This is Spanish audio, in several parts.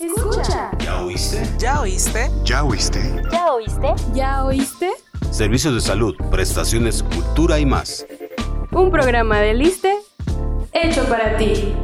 Escucha. ¿Ya oíste? ¿Ya oíste? ¿Ya oíste? ¿Ya oíste? ¿Ya oíste? Servicios de salud, prestaciones, cultura y más. Un programa de Liste hecho para ti.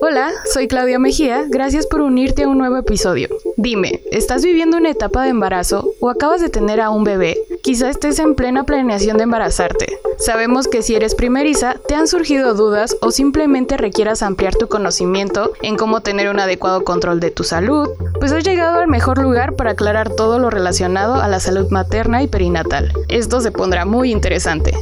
Hola, soy Claudia Mejía, gracias por unirte a un nuevo episodio. Dime, ¿estás viviendo una etapa de embarazo o acabas de tener a un bebé? Quizá estés en plena planeación de embarazarte. Sabemos que si eres primeriza, te han surgido dudas o simplemente requieras ampliar tu conocimiento en cómo tener un adecuado control de tu salud, pues has llegado al mejor lugar para aclarar todo lo relacionado a la salud materna y perinatal. Esto se pondrá muy interesante,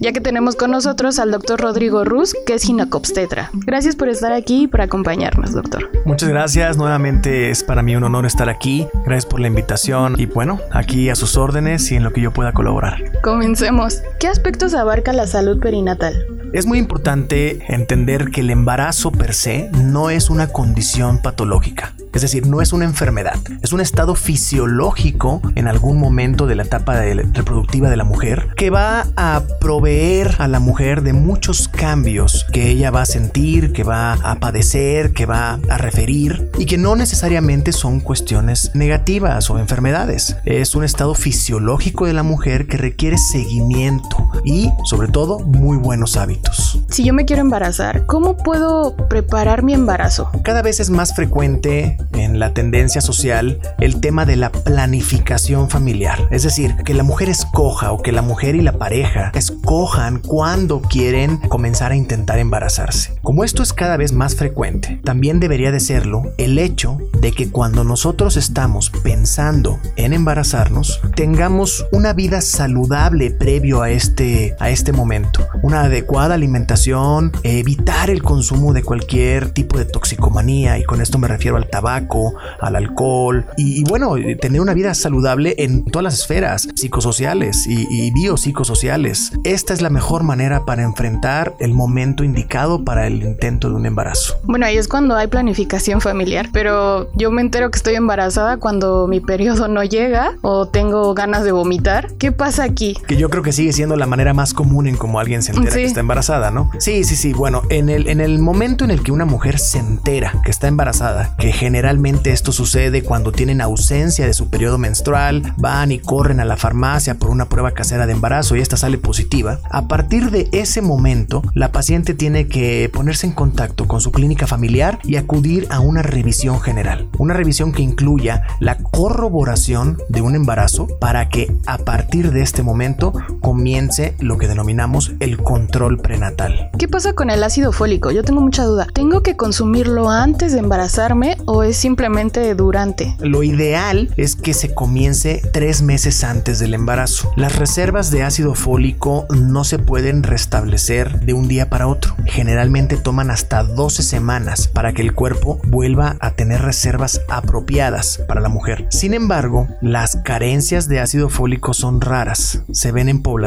ya que tenemos con nosotros al doctor Rodrigo Ruz, que es ginecobstetra. Gracias por estar aquí y por acompañarnos, doctor. Muchas gracias, nuevamente es para mí un honor estar aquí. Gracias por la invitación y bueno, aquí a sus órdenes y en lo que yo pueda colaborar. Comencemos. ¿Qué aspectos abarca la salud perinatal? Es muy importante entender que el embarazo per se no es una condición patológica. Es decir, no es una enfermedad, es un estado fisiológico en algún momento de la etapa reproductiva de la mujer que va a proveer a la mujer de muchos cambios que ella va a sentir, que va a padecer, que va a referir y que no necesariamente son cuestiones negativas o enfermedades. Es un estado fisiológico de la mujer que requiere seguimiento y sobre todo muy buenos hábitos. Si yo me quiero embarazar, ¿cómo puedo preparar mi embarazo? Cada vez es más frecuente en la tendencia social el tema de la planificación familiar. Es decir, que la mujer escoja o que la mujer y la pareja escojan cuándo quieren comenzar a intentar embarazarse. Como esto es cada vez más frecuente, también debería de serlo el hecho de que cuando nosotros estamos pensando en embarazarnos, tengamos una vida saludable previo a este, a este momento. Una adecuada alimentación, evitar el consumo de cualquier tipo de toxicomanía, y con esto me refiero al tabaco, al alcohol, y, y bueno, tener una vida saludable en todas las esferas psicosociales y, y biopsicosociales. Esta es la mejor manera para enfrentar el momento indicado para el intento de un embarazo. Bueno, ahí es cuando hay planificación familiar, pero yo me entero que estoy embarazada cuando mi periodo no llega o tengo ganas de vomitar. ¿Qué pasa aquí? Que yo creo que sigue siendo la manera más común en cómo alguien se entera Sí. que está embarazada, ¿no? Sí, sí, sí. Bueno, en el, en el momento en el que una mujer se entera que está embarazada, que generalmente esto sucede cuando tienen ausencia de su periodo menstrual, van y corren a la farmacia por una prueba casera de embarazo y esta sale positiva, a partir de ese momento, la paciente tiene que ponerse en contacto con su clínica familiar y acudir a una revisión general. Una revisión que incluya la corroboración de un embarazo para que a partir de este momento comience lo que denominamos el control prenatal. ¿Qué pasa con el ácido fólico? Yo tengo mucha duda. ¿Tengo que consumirlo antes de embarazarme o es simplemente durante? Lo ideal es que se comience tres meses antes del embarazo. Las reservas de ácido fólico no se pueden restablecer de un día para otro. Generalmente toman hasta 12 semanas para que el cuerpo vuelva a tener reservas apropiadas para la mujer. Sin embargo, las carencias de ácido fólico son raras. Se ven en poblaciones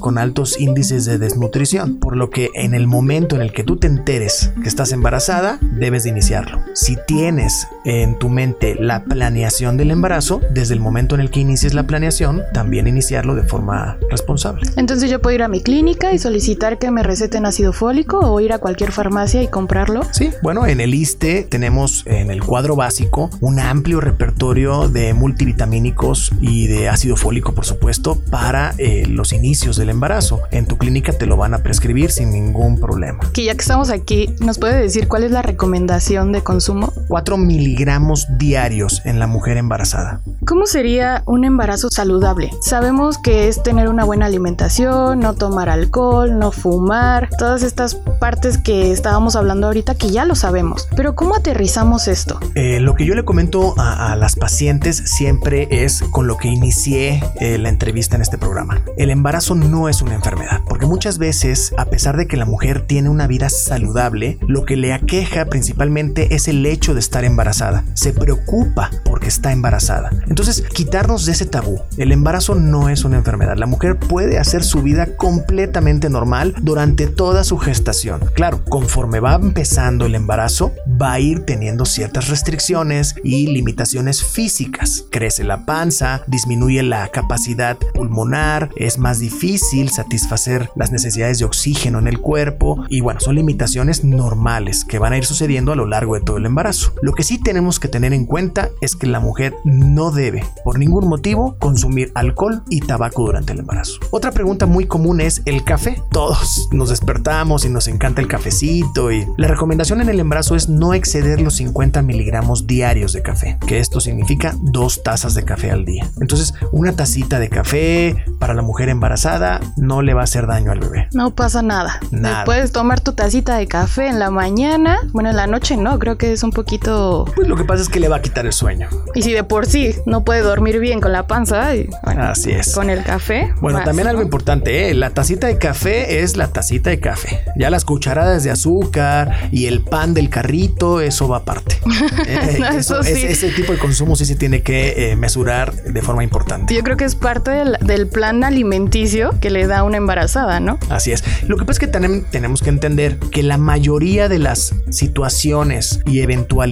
con altos índices de desnutrición, por lo que en el momento en el que tú te enteres que estás embarazada, debes de iniciarlo. Si tienes en tu mente la planeación del embarazo, desde el momento en el que inicies la planeación, también iniciarlo de forma responsable. Entonces yo puedo ir a mi clínica y solicitar que me receten ácido fólico o ir a cualquier farmacia y comprarlo. Sí, bueno, en el ISTE tenemos en el cuadro básico un amplio repertorio de multivitamínicos y de ácido fólico, por supuesto, para eh, los inicios del embarazo. En tu clínica te lo van a prescribir sin ningún problema. Que ya que estamos aquí, ¿nos puede decir cuál es la recomendación de consumo? 4 miligramos diarios en la mujer embarazada. ¿Cómo sería un embarazo saludable? Sabemos que es tener una buena alimentación, no tomar alcohol, no fumar, todas estas partes que estábamos hablando ahorita que ya lo sabemos. Pero ¿cómo aterrizamos esto? Eh, lo que yo le comento a, a las pacientes siempre es con lo que inicié eh, la entrevista en este programa. El embarazo no es una enfermedad, porque muchas veces, a pesar de que la mujer tiene una vida saludable, lo que le aqueja principalmente es el hecho de estar embarazada. Se preocupa porque está embarazada. Entonces, quitarnos de ese tabú. El embarazo no es una enfermedad. La mujer puede hacer su vida completamente normal durante toda su gestación. Claro, conforme va empezando el embarazo, va a ir teniendo ciertas restricciones y limitaciones físicas. Crece la panza, disminuye la capacidad pulmonar, es más difícil satisfacer las necesidades de oxígeno en el cuerpo y bueno, son limitaciones normales que van a ir sucediendo a lo largo de todo el embarazo. Lo que sí tenemos que tener en cuenta es que la mujer no debe por ningún motivo consumir alcohol y tabaco durante el embarazo. Otra pregunta muy común es el café. Todos nos despertamos y nos encanta el cafecito y la recomendación en el embarazo es no exceder los 50 miligramos diarios de café, que esto significa dos tazas de café al día. Entonces, una tacita de café para la mujer embarazada no le va a hacer daño al bebé. No pasa nada. nada. Puedes tomar tu tacita de café en la mañana. Bueno, en la noche no, creo que es un poquito... Pues lo que pasa es que le va a quitar el sueño. Y si de por sí no puede dormir bien con la panza, así es. Con el café. Bueno, también algo importante, ¿eh? la tacita de café es la tacita de café. Ya las cucharadas de azúcar y el pan del carrito, eso va aparte. Eh, eso, ese tipo de consumo sí se tiene que eh, mesurar de forma importante. Yo creo que es parte del, del, plan alimenticio que le da una embarazada, ¿no? Así es. Lo que pasa es que también tenemos que entender que la mayoría de las situaciones y eventualidades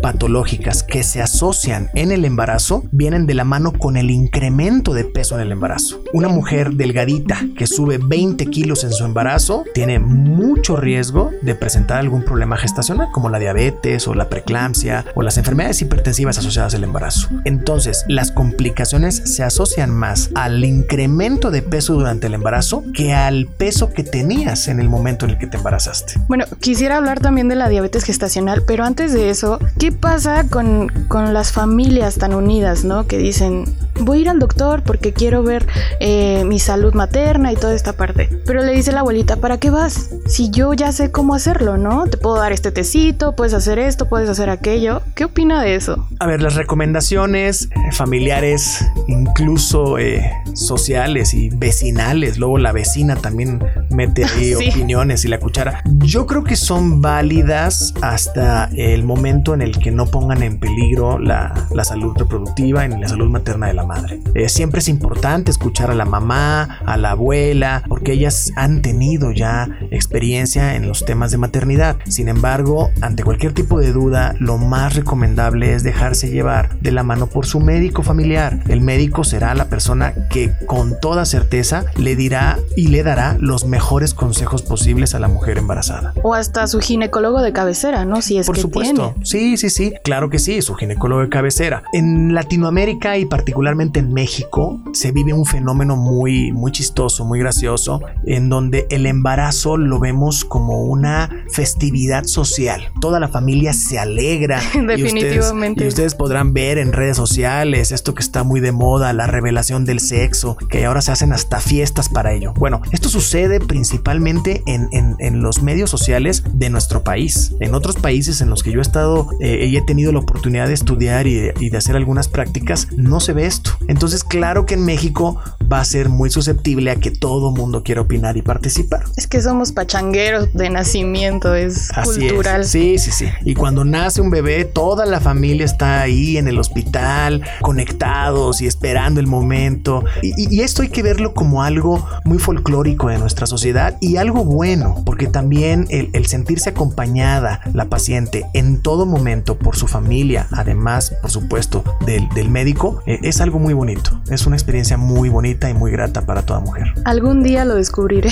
patológicas que se asocian en el embarazo vienen de la mano con el incremento de peso en el embarazo. Una mujer delgadita que sube 20 kilos en su embarazo tiene mucho riesgo de presentar algún problema gestacional como la diabetes o la preeclampsia o las enfermedades hipertensivas asociadas al embarazo. Entonces, las complicaciones se asocian más al incremento de peso durante el embarazo que al peso que tenías en el momento en el que te embarazaste. Bueno, quisiera hablar también de la diabetes gestacional, pero antes de eso, ¿qué pasa con, con las familias tan unidas, ¿no? Que dicen, voy a ir al doctor porque quiero ver eh, mi salud materna y toda esta parte. Pero le dice la abuelita, ¿para qué vas? Si yo ya sé cómo hacerlo, ¿no? Te puedo dar este tecito, puedes hacer esto, puedes hacer aquello. ¿Qué opina de eso? A ver, las recomendaciones familiares, incluso eh, sociales y vecinales, luego la vecina también mete ahí opiniones y la cuchara. Yo creo que son válidas hasta el momento en el que no pongan en peligro la, la salud reproductiva y la salud materna de la madre. Eh, siempre es importante escuchar a la mamá, a la abuela, porque ellas han tenido ya experiencia en los temas de maternidad. Sin embargo, ante cualquier tipo de duda, lo más recomendable es dejarse llevar de la mano por su médico familiar. El médico será la persona que con toda certeza le dirá y le dará los mejores consejos posibles a la mujer embarazada. O hasta su ginecólogo de cabecera, ¿no? Si es por supuesto. Sí, sí, sí. Claro que sí, su ginecólogo de cabecera. En Latinoamérica y particularmente en México se vive un fenómeno muy, muy chistoso, muy gracioso, en donde el embarazo lo vemos como una festividad social. Toda la familia se alegra. Definitivamente. Y ustedes, podrán ver en redes sociales esto que está muy de moda, la revelación del sexo, que ahora se hacen hasta fiestas para ello. Bueno, esto sucede principalmente en, en, los medios sociales de nuestro país. En otros países en los que yo he estado eh, y he tenido la oportunidad de estudiar y y de hacer algunas prácticas, no se ve esto. Entonces, claro que en México va a ser muy susceptible a que todo mundo quiera opinar y participar. Es que somos pachangueros de nacimiento, es cultural. Sí, sí, sí. Y cuando nace un bebé, toda la familia está ahí en el hospital, conectados y esperando el momento. Y, esto hay que verlo como algo muy folclórico de nuestra sociedad y algo bueno, porque también el, sentirse acompañada la paciente en todo momento por su familia, además, por supuesto, del, médico, eh, es algo muy bonito. Es una experiencia muy bonita y muy grata para toda mujer. Algún día lo descubriré.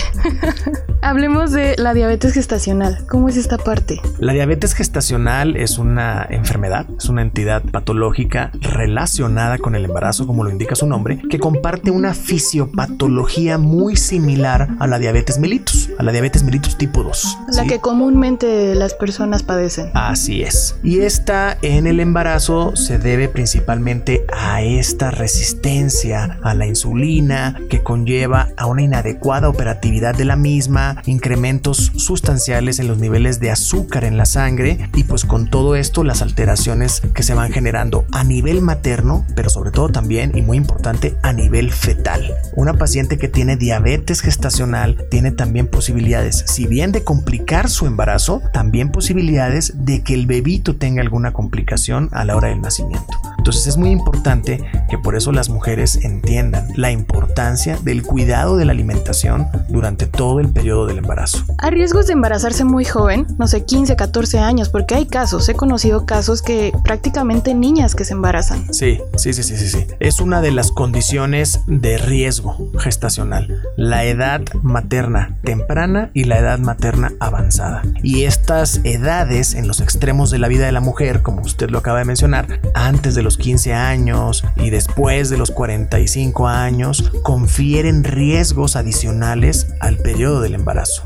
Hablemos de la diabetes gestacional. ¿Cómo es esta parte? La diabetes gestacional es una enfermedad, es una entidad patológica relacionada con el embarazo, como lo indica su nombre, que comparte una fisiopatología muy similar a la diabetes mellitus, a la diabetes mellitus tipo 2. La que comúnmente las personas padecen. Así Y esta en el embarazo se debe principalmente a esta resistencia a la insulina que conlleva a una inadecuada operatividad de la misma, incrementos sustanciales en los niveles de azúcar en la sangre y pues con todo esto las alteraciones que se van generando a nivel materno, pero sobre todo también y muy importante a nivel fetal. Una paciente que tiene diabetes gestacional tiene también posibilidades, si bien de complicar su embarazo, también posibilidades de que el bebito tenga alguna complicación a la hora del nacimiento. Entonces es muy importante que por eso las mujeres entiendan la importancia del cuidado de la alimentación durante todo el periodo del embarazo. ¿Hay riesgos de embarazarse muy joven? No sé, 15, 14 años, porque hay casos, he conocido casos que prácticamente niñas que se embarazan. Sí, sí, sí, sí, sí, sí. Es una de las condiciones de riesgo gestacional. La edad materna temprana y la edad materna avanzada. Y estas edades en los extremos de la vida de la mujer, como usted lo acaba de mencionar, antes de los 15 años y después de los 45 años, confieren riesgos adicionales al periodo del embarazo.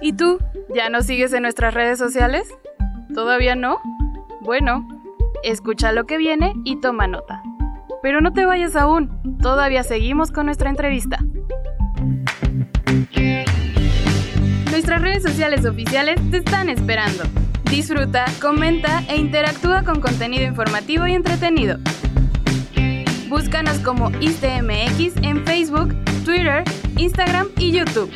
¿Y tú? ¿Ya nos sigues en nuestras redes sociales? ¿Todavía no? Bueno, escucha lo que viene y toma nota. Pero no te vayas aún, todavía seguimos con nuestra entrevista. Nuestras redes sociales oficiales te están esperando. Disfruta, comenta e interactúa con contenido informativo y entretenido. Búscanos como ISTMX en Facebook, Twitter, Instagram y YouTube.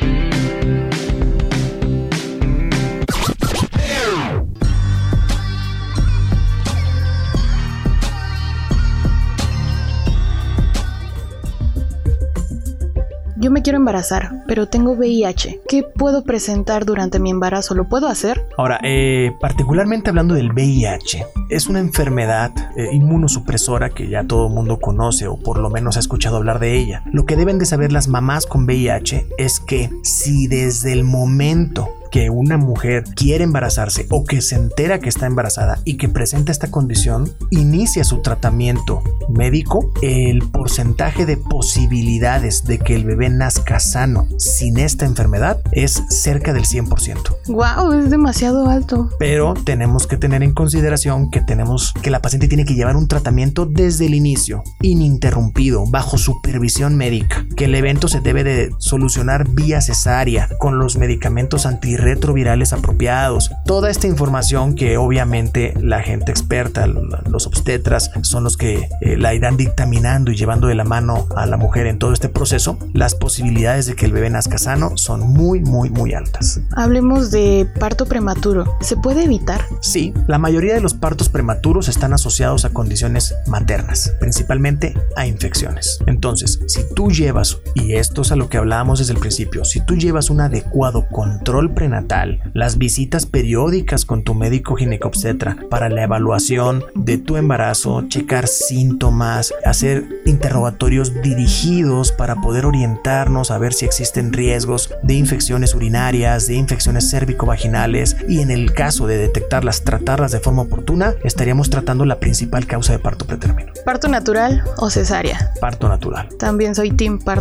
Yo me quiero embarazar, pero tengo VIH. ¿Qué puedo presentar durante mi embarazo? ¿Lo puedo hacer? Ahora, eh, particularmente hablando del VIH, es una enfermedad eh, inmunosupresora que ya todo el mundo conoce o por lo menos ha escuchado hablar de ella. Lo que deben de saber las mamás con VIH es que si desde el momento que una mujer quiere embarazarse o que se entera que está embarazada y que presenta esta condición, inicia su tratamiento médico, el porcentaje de posibilidades de que el bebé nazca sano sin esta enfermedad es cerca del 100%. Wow, es demasiado alto. Pero tenemos que tener en consideración que tenemos que la paciente tiene que llevar un tratamiento desde el inicio, ininterrumpido, bajo supervisión médica, que el evento se debe de solucionar vía cesárea con los medicamentos anti retrovirales apropiados. Toda esta información que obviamente la gente experta, los obstetras, son los que eh, la irán dictaminando y llevando de la mano a la mujer en todo este proceso, las posibilidades de que el bebé nazca sano son muy, muy, muy altas. Hablemos de parto prematuro. ¿Se puede evitar? Sí, la mayoría de los partos prematuros están asociados a condiciones maternas, principalmente a infecciones. Entonces, si tú llevas, y esto es a lo que hablábamos desde el principio, si tú llevas un adecuado control prenatal, natal, las visitas periódicas con tu médico ginecobstetra para la evaluación de tu embarazo, checar síntomas, hacer interrogatorios dirigidos para poder orientarnos a ver si existen riesgos de infecciones urinarias, de infecciones cérvico-vaginales y en el caso de detectarlas, tratarlas de forma oportuna, estaríamos tratando la principal causa de parto pretérmino. ¿Parto natural o cesárea? Parto natural. También soy team parto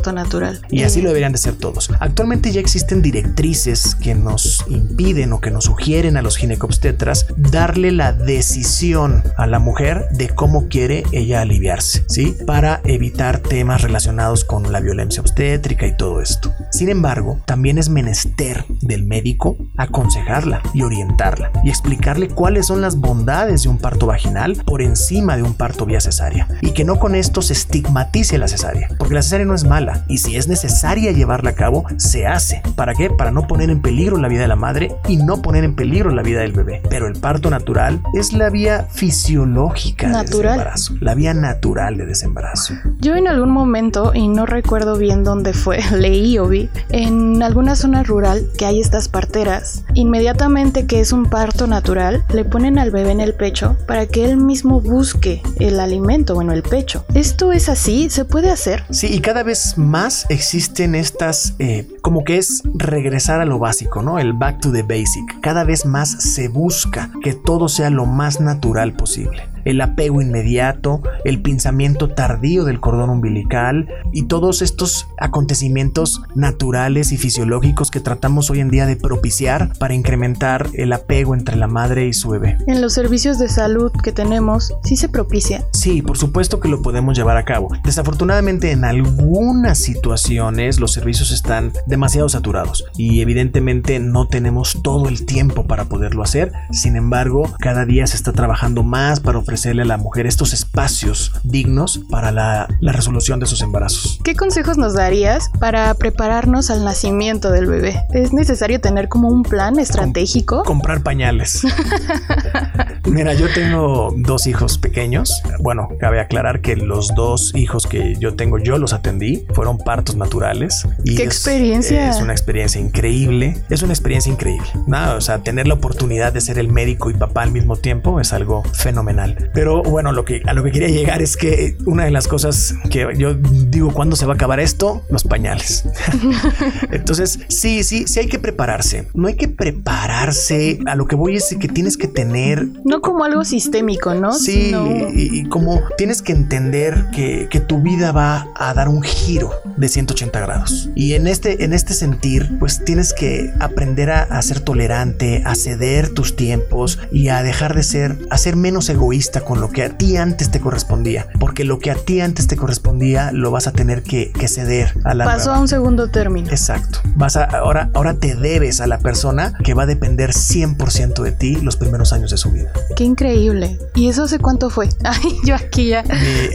Y así lo deberían de ser todos. Actualmente ya existen directrices que nos impiden o que nos sugieren a los ginecobstetras darle la decisión a la mujer de cómo quiere ella aliviarse, ¿sí? Para evitar temas relacionados con la violencia obstétrica y todo esto. Sin embargo, también es menester del médico aconsejarla y orientarla y explicarle cuáles son las bondades de un parto vaginal por encima de un parto vía cesárea y que no con esto se estigmatice la cesárea, porque la cesárea no es mala y si es necesaria llevarla a cabo, se hace. ¿Para qué? Para no poner en peligro la vida de la madre y no poner en peligro la vida del bebé. Pero el parto natural es la vía fisiológica natural. desembarazo, la vía natural de desembarazo. Yo en algún momento, y no recuerdo bien dónde fue, leí o vi, en alguna zona rural que hay estas parteras, inmediatamente que es un parto natural, le ponen al bebé en el pecho para que él mismo busque el alimento, bueno, el pecho. ¿Esto es así? ¿Se puede hacer? Sí, y cada vez más existen estas, eh, como que es regresar a lo básico, ¿no? El back to the basic. Cada vez más se busca que todo sea lo más natural posible el apego inmediato, el pinzamiento tardío del cordón umbilical y todos estos acontecimientos naturales y fisiológicos que tratamos hoy en día de propiciar para incrementar el apego entre la madre y su bebé. En los servicios de salud que tenemos, ¿sí se propicia? Sí, por supuesto que lo podemos llevar a cabo. Desafortunadamente en algunas situaciones los servicios están demasiado saturados y evidentemente no tenemos todo el tiempo para poderlo hacer. Sin embargo, cada día se está trabajando más para ofrecer ofrecerle a la mujer estos espacios dignos para la, la resolución de sus embarazos. ¿Qué consejos nos darías para prepararnos al nacimiento del bebé? ¿Es necesario tener como un plan estratégico? comprar pañales. Mira, yo tengo dos hijos pequeños. Bueno, cabe aclarar que los dos hijos que yo tengo, yo los atendí. Fueron partos naturales. Y ¡Qué experiencia! Es una experiencia increíble. Es una experiencia increíble. Nada, o sea, tener la oportunidad de ser el médico y papá al mismo tiempo es algo fenomenal. Pero bueno, lo que, a lo que quería llegar es que una de las cosas que yo digo, ¿cuándo se va a acabar esto? Los pañales. Entonces, sí, sí, sí hay que prepararse. No hay que prepararse. A lo que voy es que tienes que tener... No como algo sistémico, ¿no? Sí, y, como tienes que entender que, que, tu vida va a dar un giro de 180 grados. Y en este, en este sentir, pues tienes que aprender a, a ser tolerante, a ceder tus tiempos y a dejar de ser, a ser menos egoísta con lo que a ti antes te correspondía. Porque lo que a ti antes te correspondía lo vas a tener que, que ceder a la... Pasó a un segundo término. Exacto. Vas a, ahora, ahora te debes a la persona que va a depender 100% de ti los primeros años de su vida. Qué increíble. ¿Y eso hace cuánto fue? Ay, yo aquí ya.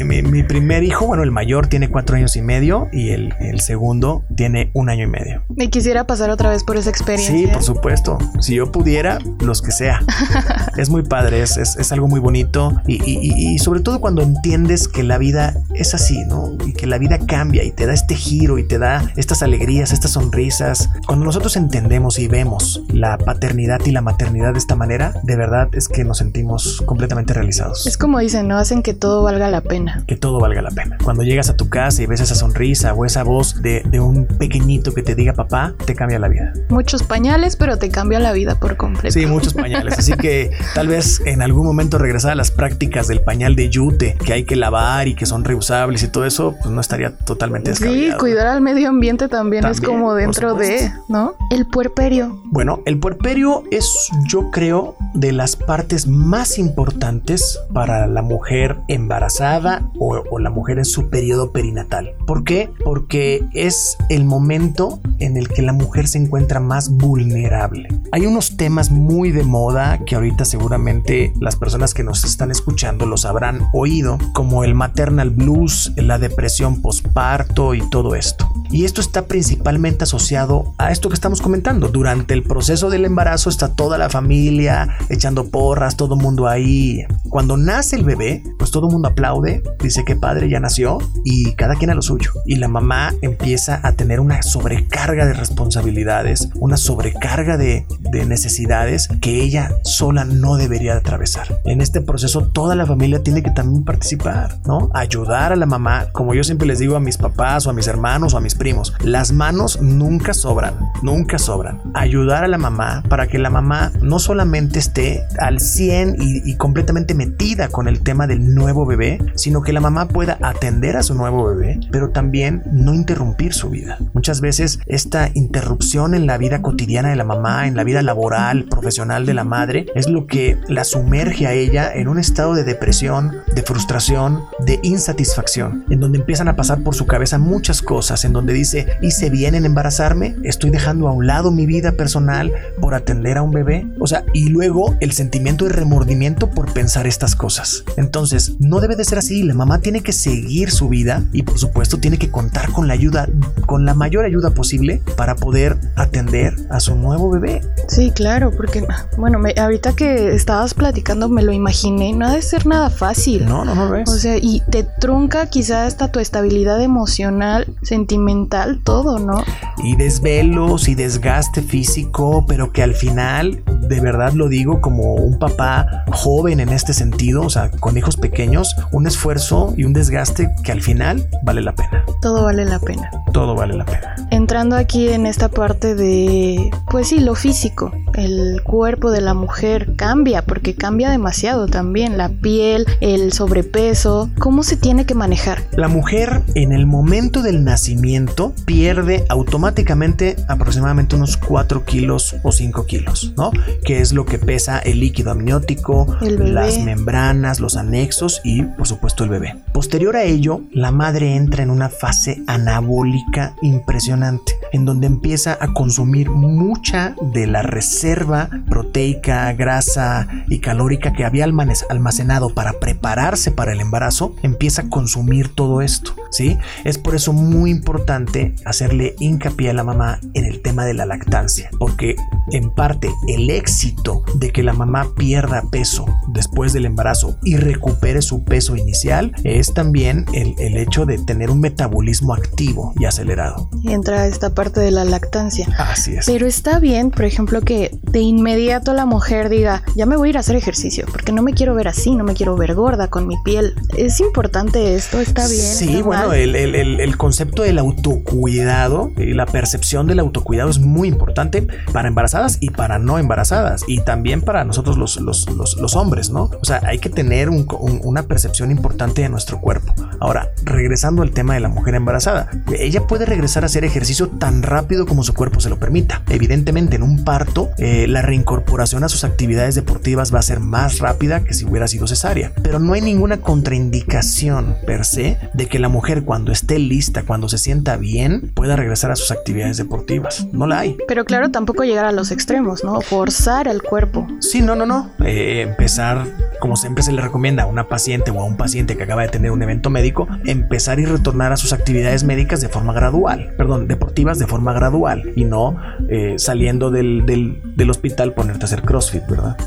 Mi, primer hijo, bueno, el mayor tiene cuatro años y medio y el, el, segundo tiene un año y medio. Me quisiera pasar otra vez por esa experiencia. Sí, por supuesto. Si yo pudiera, los que sea. es muy padre, es, es, es algo muy bonito y, y, y, sobre todo cuando entiendes que la vida es así, ¿no? Y que la vida cambia y te da este giro y te da estas alegrías, estas sonrisas. Cuando nosotros entendemos y vemos la paternidad y la maternidad de esta manera, de verdad es que nos sentimos completamente realizados. Es como dicen, ¿no? Hacen que todo valga la pena. Que todo valga la pena. Cuando llegas a tu casa y ves esa sonrisa o esa voz de, de un pequeñito que te diga papá, te cambia la vida. Muchos pañales, pero te cambia la vida por completo. Sí, muchos pañales. Así que tal vez en algún momento regresar a las prácticas del pañal de yute, que hay que lavar y que son reusables y todo eso, pues no estaría totalmente descabellado. Sí, cuidar al medio ambiente también, también es como dentro de, ¿no? El puerperio. Bueno, el puerperio es, yo creo, de las partes más importantes para la mujer embarazada o, o, la mujer en su periodo perinatal. ¿Por qué? Porque es el momento en el que la mujer se encuentra más vulnerable. Hay unos temas muy de moda que ahorita seguramente las personas que nos están escuchando los habrán oído, como el maternal blues, la depresión postparto y todo esto. Y esto está principalmente asociado a esto que estamos comentando. Durante el proceso del embarazo está toda la familia echando porras, todo el mundo ahí. Cuando nace el bebé, pues todo el mundo aplaude, dice que padre ya nació y cada quien a lo suyo. Y la mamá empieza a tener una sobrecarga de responsabilidades, una sobrecarga de, de necesidades que ella sola no debería atravesar. En este proceso toda la familia tiene que también participar, ¿no? Ayudar a la mamá, como yo siempre les digo a mis papás o a mis hermanos o a mis primos, las manos nunca sobran, nunca sobran. Ayudar a la mamá para que la mamá no solamente esté al 100 y, y completamente metida con el tema del nuevo bebé, sino que la mamá pueda atender a su nuevo bebé, pero también no interrumpir su vida. Muchas veces esta interrupción en la vida cotidiana de la mamá, en la vida laboral, profesional de la madre, es lo que la sumerge a ella en un estado de depresión, de frustración, de insatisfacción, en donde empiezan a pasar por su cabeza muchas cosas, en donde dice, ¿hice bien en embarazarme? ¿Estoy dejando a un lado mi vida personal por atender a un bebé? O sea, y luego el sentimiento de remordimiento por pensar estas cosas. Entonces, no debe de ser así, la mamá tiene que seguir su vida y por supuesto tiene que contar con la ayuda, con la mayor ayuda posible para poder atender a su nuevo bebé. Sí, claro, porque, bueno, me, ahorita que estabas platicando me lo imaginé, no ha de ser nada fácil. No, no, no ves. O sea, y te trunca quizás hasta tu estabilidad emocional, sentimental, todo, ¿no? Y desvelos y desgaste físico, pero que al final, de verdad lo digo como un papá joven en este sentido, o sea, con hijos pequeños, un esfuerzo y un desgaste que al final vale la pena. Todo vale la pena. Todo vale la pena. Entrando aquí en esta parte de, pues sí, lo físico, el cuerpo de la mujer cambia, porque cambia demasiado también, la piel, el sobrepeso, ¿cómo se tiene que manejar? La mujer en el momento del nacimiento pierde automáticamente aproximadamente unos 4 kilos o 5 kilos, ¿no? Que es lo que pesa el líquido amniótico, las membranas, los anexos y por supuesto el bebé. Posterior a ello, la madre entra en una fase anabólica impresionante. en donde empieza a consumir mucha de la reserva proteica, grasa y calórica que había almacenado para prepararse para el embarazo, empieza a consumir todo esto, ¿sí? Es por eso muy importante hacerle hincapié a la mamá en el tema de la lactancia, porque en parte el éxito de que la mamá pierda peso después del embarazo y recupere su peso inicial es también el, el hecho de tener un metabolismo activo y acelerado. Entra esta parte de la lactancia. Así es. Pero está bien, por ejemplo, que de inmediato la mujer diga, ya me voy a ir a hacer ejercicio, porque no me quiero ver así, no me quiero ver gorda con mi piel. Es importante esto, está bien. Sí, bueno, el, el, el, concepto del autocuidado y la percepción del autocuidado es muy importante para embarazadas y para no embarazadas y también para nosotros los, los, los, hombres, ¿no? O sea, hay que tener una percepción importante de nuestro cuerpo. Ahora, regresando al tema de la mujer embarazada, ella puede regresar a hacer ejercicio tan rápido como su cuerpo se lo permita. Evidentemente, en un parto, eh, la reincorporación a sus actividades deportivas va a ser más rápida que si hubiera sido cesárea, pero no hay ninguna contraindicación per se de que la mujer cuando esté lista, cuando se sienta bien, pueda regresar a sus actividades deportivas. No la hay. Pero claro, tampoco llegar a los extremos, ¿no? Forzar el cuerpo. Sí, no, no, no. Eh, empezar, como siempre se le recomienda a una paciente o a un paciente que acaba de tener un evento médico, empezar y retornar a sus actividades médicas de forma gradual, perdón, deportivas de forma gradual y no eh, saliendo del, del, del hospital ponerte a hacer CrossFit, ¿verdad?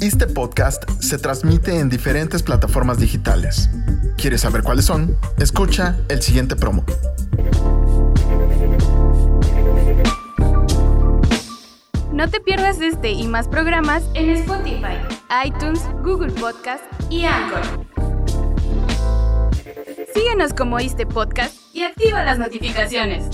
Este podcast se transmite en diferentes plataformas digitales. ¿Quieres saber cuáles son? Escucha el siguiente promo. No te pierdas este y más programas en Spotify, iTunes, Google Podcast y Anchor. Síguenos como este podcast y activa las notificaciones.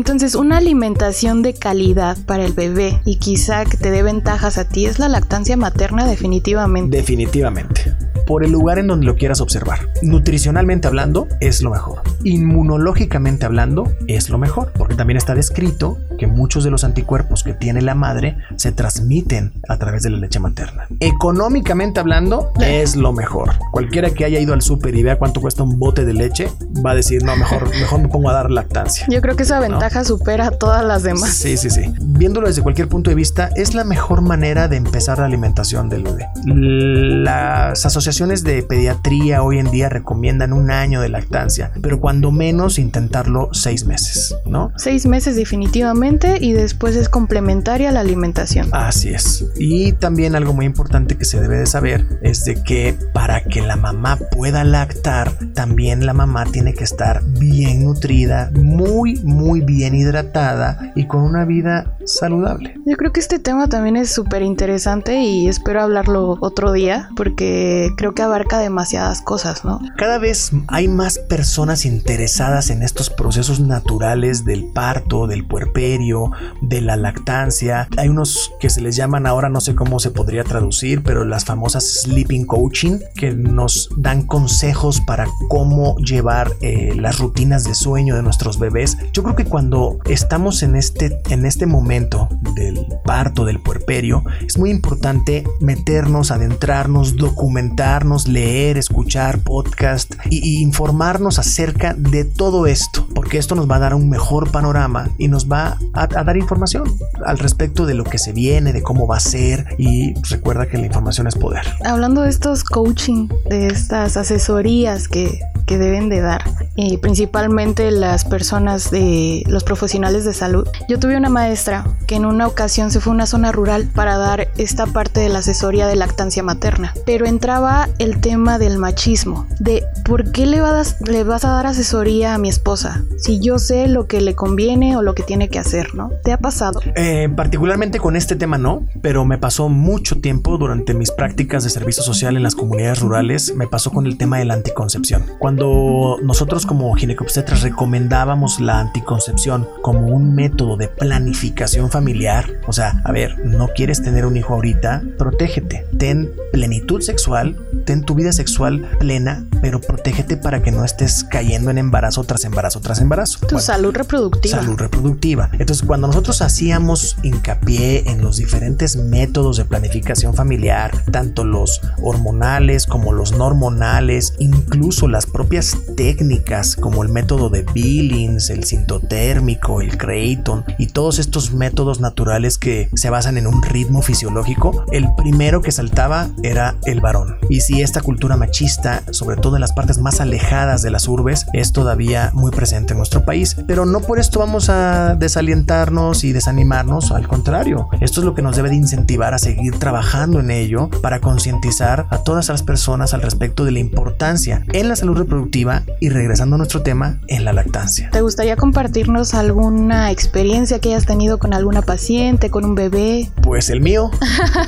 Entonces, una alimentación de calidad para el bebé y quizá que te dé ventajas a ti es la lactancia materna definitivamente. Definitivamente por el lugar en donde lo quieras observar. Nutricionalmente hablando, es lo mejor. Inmunológicamente hablando, es lo mejor, porque también está descrito que muchos de los anticuerpos que tiene la madre se transmiten a través de la leche materna. Económicamente hablando, es lo mejor. Cualquiera que haya ido al súper y vea cuánto cuesta un bote de leche, va a decir, no, mejor, mejor me pongo a dar lactancia. Yo creo que esa ventaja supera a todas las demás. Sí, sí, sí. Viéndolo desde cualquier punto de vista, es la mejor manera de empezar la alimentación del bebé. Las asociaciones de pediatría hoy en día recomiendan un año de lactancia, pero cuando menos intentarlo seis meses, ¿no? Seis meses definitivamente y después es complementaria la alimentación. Así es. Y también algo muy importante que se debe de saber es de que para que la mamá pueda lactar, también la mamá tiene que estar bien nutrida, muy, muy bien hidratada y con una vida saludable. Yo creo que este tema también es súper interesante y espero hablarlo otro día porque creo que abarca demasiadas cosas, ¿no? Cada vez hay más personas interesadas en estos procesos naturales del parto, del puerperio, de la lactancia. Hay unos que se les llaman ahora, no sé cómo se podría traducir, pero las famosas sleeping coaching, que nos dan consejos para cómo llevar eh, las rutinas de sueño de nuestros bebés. Yo creo que cuando estamos en este, en este momento del parto, del puerperio, es muy importante meternos, adentrarnos, documentar leer, escuchar podcast y, informarnos acerca de todo esto, porque esto nos va a dar un mejor panorama y nos va a, dar información al respecto de lo que se viene, de cómo va a ser y recuerda que la información es poder. Hablando de estos coaching, de estas asesorías que, que deben de dar, y principalmente las personas de los profesionales de salud. Yo tuve una maestra que en una ocasión se fue a una zona rural para dar esta parte de la asesoría de lactancia materna, pero entraba el tema del machismo, de por qué le vas, le vas a dar asesoría a mi esposa si yo sé lo que le conviene o lo que tiene que hacer, ¿no? ¿Te ha pasado? Eh, particularmente con este tema no, pero me pasó mucho tiempo durante mis prácticas de servicio social en las comunidades rurales, me pasó con el tema de la anticoncepción. Cuando cuando nosotros como ginecobstetras recomendábamos la anticoncepción como un método de planificación familiar, o sea, a ver, no quieres tener un hijo ahorita, protégete, ten plenitud sexual, ten tu vida sexual plena, pero protégete para que no estés cayendo en embarazo tras embarazo tras embarazo. Tu salud reproductiva. Salud reproductiva. Entonces, cuando nosotros hacíamos hincapié en los diferentes métodos de planificación familiar, tanto los hormonales como los no hormonales, incluso las propias técnicas como el método de Billings, el sintotérmico, el Creighton y todos estos métodos naturales que se basan en un ritmo fisiológico, el primero que saltaba era el varón. Y si esta cultura machista, sobre todo en las partes más alejadas de las urbes, es todavía muy presente en nuestro país, pero no por esto vamos a desalientarnos y desanimarnos, al contrario, esto es lo que nos debe de incentivar a seguir trabajando en ello para concientizar a todas las personas al respecto de la importancia en la salud reproductiva y regresando a nuestro tema, en la lactancia. ¿Te gustaría compartirnos alguna experiencia que hayas tenido con alguna paciente, con un bebé? Pues el mío.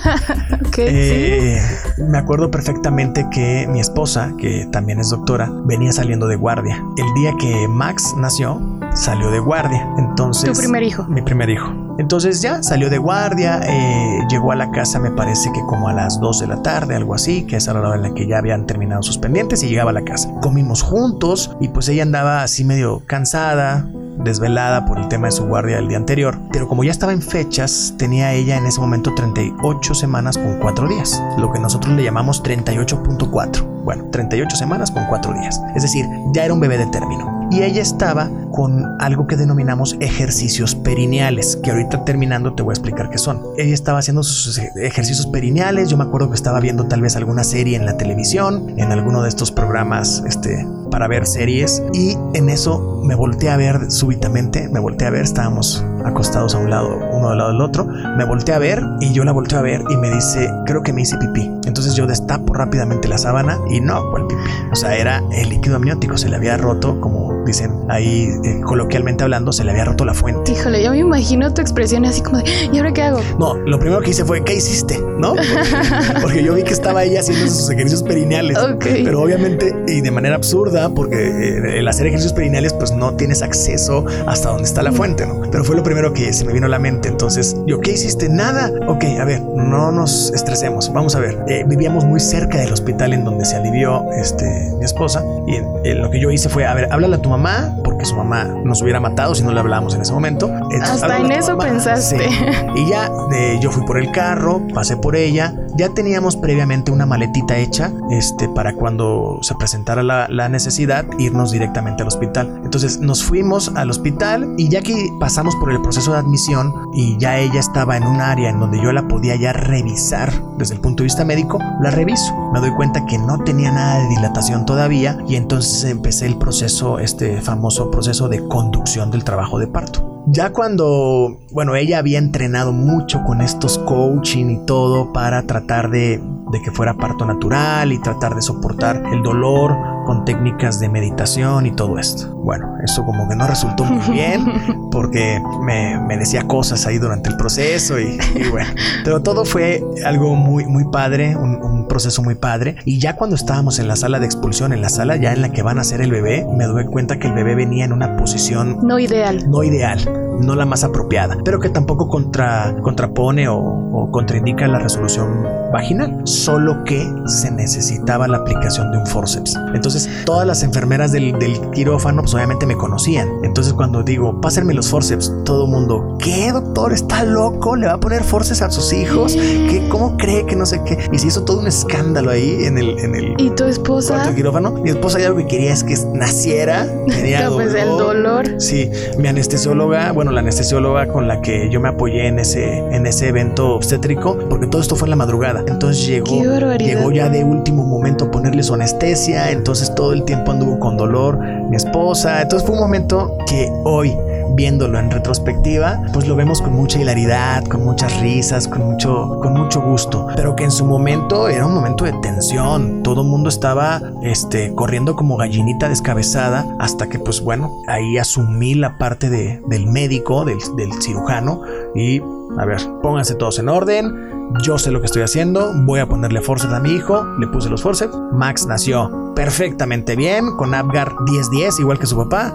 ¿Qué? Eh, me acuerdo perfectamente que mi esposa, que también es doctora, venía saliendo de guardia. El día que Max nació, salió de guardia. Entonces. ¿Tu primer hijo? Mi primer hijo. Entonces ya salió de guardia, eh, llegó a la casa me parece que como a las 2 de la tarde, algo así, que es la hora en la que ya habían terminado sus pendientes y llegaba a la casa. Comimos juntos y pues ella andaba así medio cansada, desvelada por el tema de su guardia del día anterior, pero como ya estaba en fechas, tenía ella en ese momento 38 semanas con 4 días, lo que nosotros le llamamos 38.4. Bueno, 38 semanas con 4 días. Es decir, ya era un bebé de término. Y ella estaba con algo que denominamos ejercicios perineales, que ahorita terminando te voy a explicar qué son. Ella estaba haciendo sus ejercicios perineales, yo me acuerdo que estaba viendo tal vez alguna serie en la televisión, en alguno de estos programas este, para ver series, y en eso me volteé a ver súbitamente, me volteé a ver, estábamos acostados a un lado, uno al lado del otro, me volteé a ver y yo la volteé a ver y me dice, creo que me hice pipí. Entonces yo destapo rápidamente la sábana y no, ¿cuál pipí? O sea, era el líquido amniótico, se le había roto como dicen ahí eh, coloquialmente hablando, se le había roto la fuente. Híjole, yo me imagino tu expresión así como de, ¿y ahora qué hago? No, lo primero que hice fue, ¿qué hiciste? ¿No? Porque, yo vi que estaba ella haciendo sus ejercicios perineales. Pero obviamente, y de manera absurda, porque eh, el hacer ejercicios perineales, pues no tienes acceso hasta donde está la fuente, ¿no? Pero fue lo primero que se me vino a la mente. Entonces, yo, ¿qué hiciste? Nada. Ok, a ver, no nos estresemos. Vamos a ver. Eh, vivíamos muy cerca del hospital en donde se alivió este, mi esposa. Y lo que yo hice fue, a ver, háblale a tu mamá, porque su mamá nos hubiera matado si no le hablábamos en ese momento. Hasta en eso pensaste. Y ya eh, yo fui por el carro, pasé por ella, ya teníamos previamente una maletita hecha este, para cuando se presentara la, la necesidad irnos directamente al hospital. Entonces nos fuimos al hospital y ya que pasamos por el proceso de admisión y ya ella estaba en un área en donde yo la podía ya revisar desde el punto de vista médico, la reviso. Me doy cuenta que no tenía nada de dilatación todavía y entonces empecé el proceso, este famoso proceso de conducción del trabajo de parto. Ya cuando, bueno, ella había entrenado mucho con estos coaching y todo para tratar de, de que fuera parto natural y tratar de soportar el dolor con técnicas de meditación y todo esto. Bueno, eso como que no resultó muy bien porque me, me decía cosas ahí durante el proceso y, bueno, pero todo fue algo muy, muy padre, un, un, proceso muy padre. Y ya cuando estábamos en la sala de expulsión, en la sala ya en la que van a hacer el bebé, me doy cuenta que el bebé venía en una posición no ideal. No ideal no la más apropiada, pero que tampoco contra, contrapone o, o, contraindica la resolución vaginal, solo que se necesitaba la aplicación de un forceps. Entonces, todas las enfermeras del, del quirófano, pues obviamente me conocían. Entonces, cuando digo, pásenme los forceps, todo el mundo, ¿qué doctor? ¿Está loco? ¿Le va a poner forceps a sus hijos? ¿Qué, ¿Cómo cree que no sé qué? Y se hizo todo un escándalo ahí en el, en el ¿Y tu esposa? quirófano. Mi esposa ya lo que quería es que naciera. Tenía no, pues el dolor. Sí, mi anestesióloga, bueno, la anestesióloga con la que yo me apoyé en ese, en ese evento obstétrico, porque todo esto fue en la madrugada. Entonces llegó, llegó ya de último momento a ponerle su anestesia, entonces todo el tiempo anduvo con dolor mi esposa. Entonces fue un momento que hoy viéndolo en retrospectiva, pues lo vemos con mucha hilaridad, con muchas risas, con mucho, con mucho gusto. Pero que en su momento era un momento de tensión. Todo el mundo estaba este, corriendo como gallinita descabezada hasta que, pues bueno, ahí asumí la parte de, del médico, del, del cirujano y a ver, pónganse todos en orden. Yo sé lo que estoy haciendo. Voy a ponerle forceps a mi hijo. Le puse los forceps. Max nació perfectamente bien, con Apgar 1010, igual que su papá,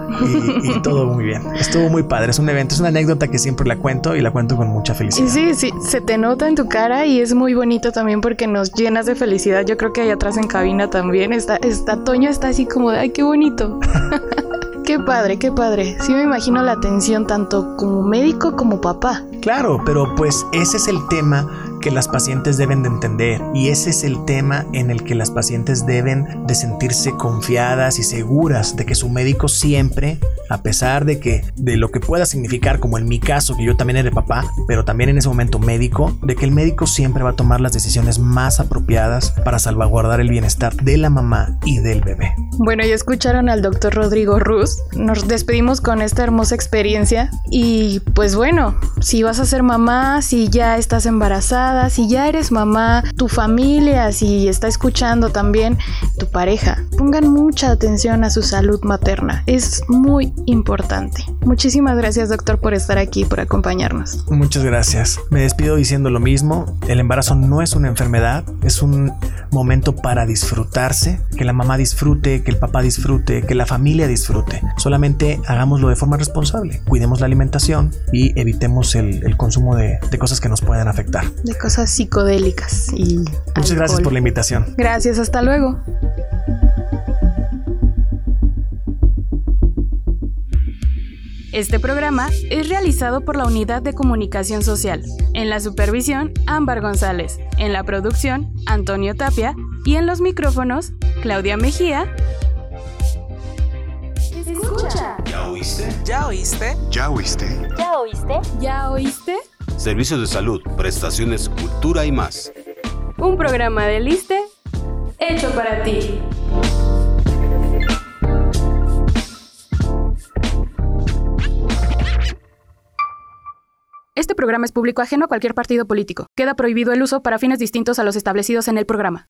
y, todo muy bien. Estuvo muy padre, es un evento, es una anécdota que siempre la cuento y la cuento con mucha felicidad. Sí, sí, se te nota en tu cara y es muy bonito también porque nos llenas de felicidad. Yo creo que allá atrás en cabina también está, está Toño está así como de, ay, qué bonito. Qué padre, qué padre. Sí me imagino la atención tanto como médico como papá. Claro, pero pues ese es el tema que las pacientes deben de entender y ese es el tema en el que las pacientes deben de sentirse confiadas y seguras de que su médico siempre, a pesar de que de lo que pueda significar como en mi caso que yo también era papá, pero también en ese momento médico, de que el médico siempre va a tomar las decisiones más apropiadas para salvaguardar el bienestar de la mamá y del bebé. Bueno, ya escucharon al doctor Rodrigo Ruz. Nos despedimos con esta hermosa experiencia y pues bueno, si vas a ser mamá, si ya estás embarazada, si ya eres mamá, tu familia, si está escuchando también tu pareja, pongan mucha atención a su salud materna. Es muy importante. Muchísimas gracias doctor por estar aquí, por acompañarnos. Muchas gracias. Me despido diciendo lo mismo. El embarazo no es una enfermedad, es un momento para disfrutarse, que la mamá disfrute, que el papá disfrute, que la familia disfrute. Solamente hagámoslo de forma responsable. Cuidemos la alimentación y evitemos el, consumo de, de, cosas que nos puedan afectar cosas psicodélicas y... Muchas gracias por la invitación. Gracias, hasta luego. Este programa es realizado por la Unidad de Comunicación Social. En la supervisión, Ámbar González. En la producción, Antonio Tapia. Y en los micrófonos, Claudia Mejía. Escucha. ¿Ya oíste? ¿Ya oíste? ¿Ya oíste? ¿Ya oíste? ¿Ya oíste? Servicios de salud, prestaciones, cultura y más. Un programa de Liste hecho para ti. Este programa es público ajeno a cualquier partido político. Queda prohibido el uso para fines distintos a los establecidos en el programa.